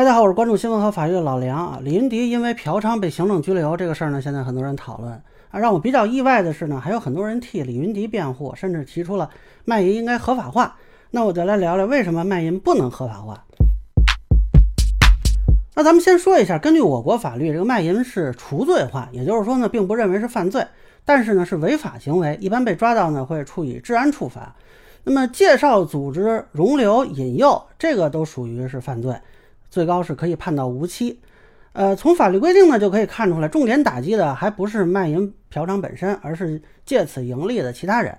大家好，我是关注新闻和法律的老梁啊。李云迪因为嫖娼被行政拘留这个事儿呢，现在很多人讨论啊。让我比较意外的是呢，还有很多人替李云迪辩护，甚至提出了卖淫应该合法化。那我就来聊聊为什么卖淫不能合法化。那咱们先说一下，根据我国法律，这个卖淫是除罪化，也就是说呢，并不认为是犯罪，但是呢是违法行为，一般被抓到呢会处以治安处罚。那么介绍、组织、容留、引诱，这个都属于是犯罪。最高是可以判到无期，呃，从法律规定呢就可以看出来，重点打击的还不是卖淫嫖娼本身，而是借此盈利的其他人。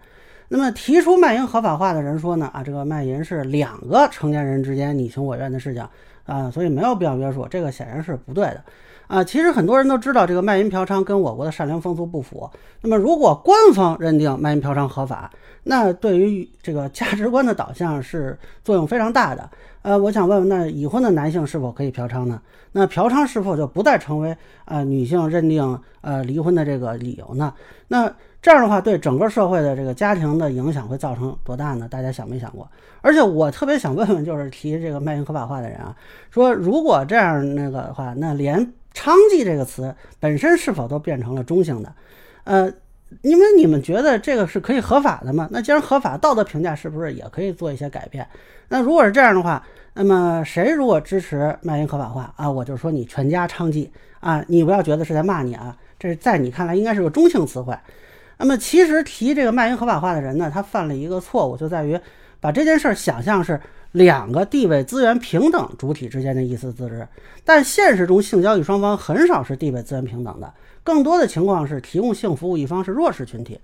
那么提出卖淫合法化的人说呢，啊，这个卖淫是两个成年人之间你情我愿的事情啊，所以没有必要约束，这个显然是不对的啊。其实很多人都知道，这个卖淫嫖娼跟我国的善良风俗不符。那么如果官方认定卖淫嫖娼合法，那对于这个价值观的导向是作用非常大的。呃，我想问问，那已婚的男性是否可以嫖娼呢？那嫖娼是否就不再成为呃女性认定呃离婚的这个理由呢？那这样的话，对整个社会的这个家庭的影响会造成多大呢？大家想没想过？而且我特别想问问，就是提这个卖淫合法化的人啊，说如果这样那个的话，那连娼妓这个词本身是否都变成了中性的？呃，因为你们觉得这个是可以合法的吗？那既然合法，道德评价是不是也可以做一些改变？那如果是这样的话，那么谁如果支持卖淫合法化啊，我就说你全家娼妓啊，你不要觉得是在骂你啊，这是在你看来应该是个中性词汇。那么其实提这个卖淫合法化的人呢，他犯了一个错误，就在于把这件事儿想象是两个地位资源平等主体之间的意思自治，但现实中性交易双方很少是地位资源平等的，更多的情况是提供性服务一方是弱势群体。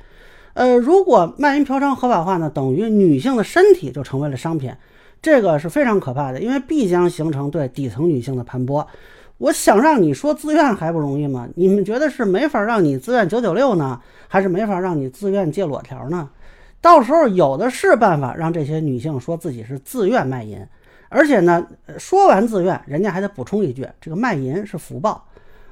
呃，如果卖淫嫖娼合法化呢，等于女性的身体就成为了商品。这个是非常可怕的，因为必将形成对底层女性的盘剥。我想让你说自愿还不容易吗？你们觉得是没法让你自愿九九六呢，还是没法让你自愿借裸条呢？到时候有的是办法让这些女性说自己是自愿卖淫，而且呢，说完自愿，人家还得补充一句，这个卖淫是福报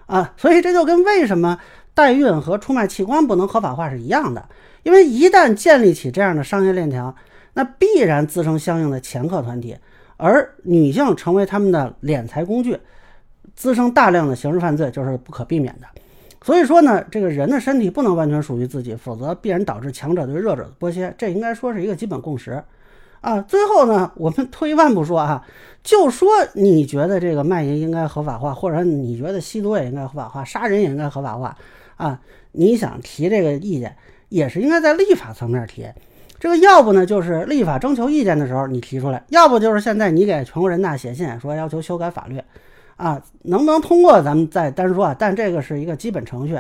啊。所以这就跟为什么代孕和出卖器官不能合法化是一样的，因为一旦建立起这样的商业链条。那必然滋生相应的掮客团体，而女性成为他们的敛财工具，滋生大量的刑事犯罪就是不可避免的。所以说呢，这个人的身体不能完全属于自己，否则必然导致强者对弱者的剥削，这应该说是一个基本共识啊。最后呢，我们退一万步说啊，就说你觉得这个卖淫应该合法化，或者你觉得吸毒也应该合法化，杀人也应该合法化啊，你想提这个意见，也是应该在立法层面提。这个要不呢，就是立法征求意见的时候你提出来；要不就是现在你给全国人大写信说要求修改法律，啊，能不能通过咱们再单说啊？但这个是一个基本程序。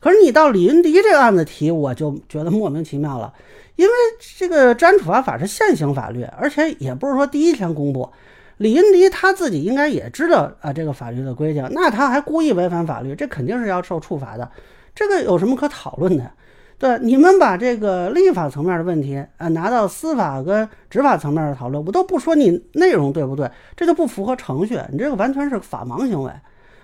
可是你到李云迪这个案子提，我就觉得莫名其妙了，因为这个治安处罚法是现行法律，而且也不是说第一天公布。李云迪他自己应该也知道啊这个法律的规定，那他还故意违反法律，这肯定是要受处罚的。这个有什么可讨论的？对，你们把这个立法层面的问题啊拿到司法跟执法层面的讨论，我都不说你内容对不对，这就不符合程序，你这个完全是法盲行为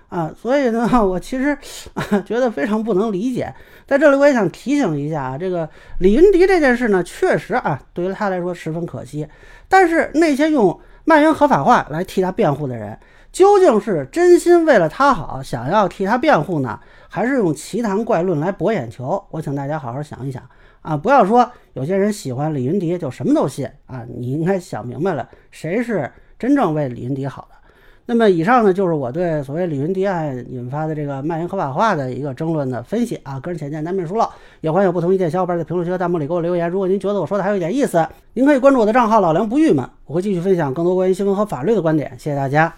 啊！所以呢，我其实啊觉得非常不能理解。在这里，我也想提醒一下啊，这个李云迪这件事呢，确实啊对于他来说十分可惜。但是那些用卖淫合法化来替他辩护的人，究竟是真心为了他好，想要替他辩护呢？还是用奇谈怪论来博眼球，我请大家好好想一想啊！不要说有些人喜欢李云迪就什么都信啊！你应该想明白了，谁是真正为李云迪好的。那么以上呢，就是我对所谓李云迪案引发的这个卖淫合法化的一个争论的分析啊！个人浅见难免疏漏，也欢迎有不同意见小伙伴在评论区和弹幕里给我留言。如果您觉得我说的还有一点意思，您可以关注我的账号老梁不郁闷，我会继续分享更多关于新闻和法律的观点。谢谢大家。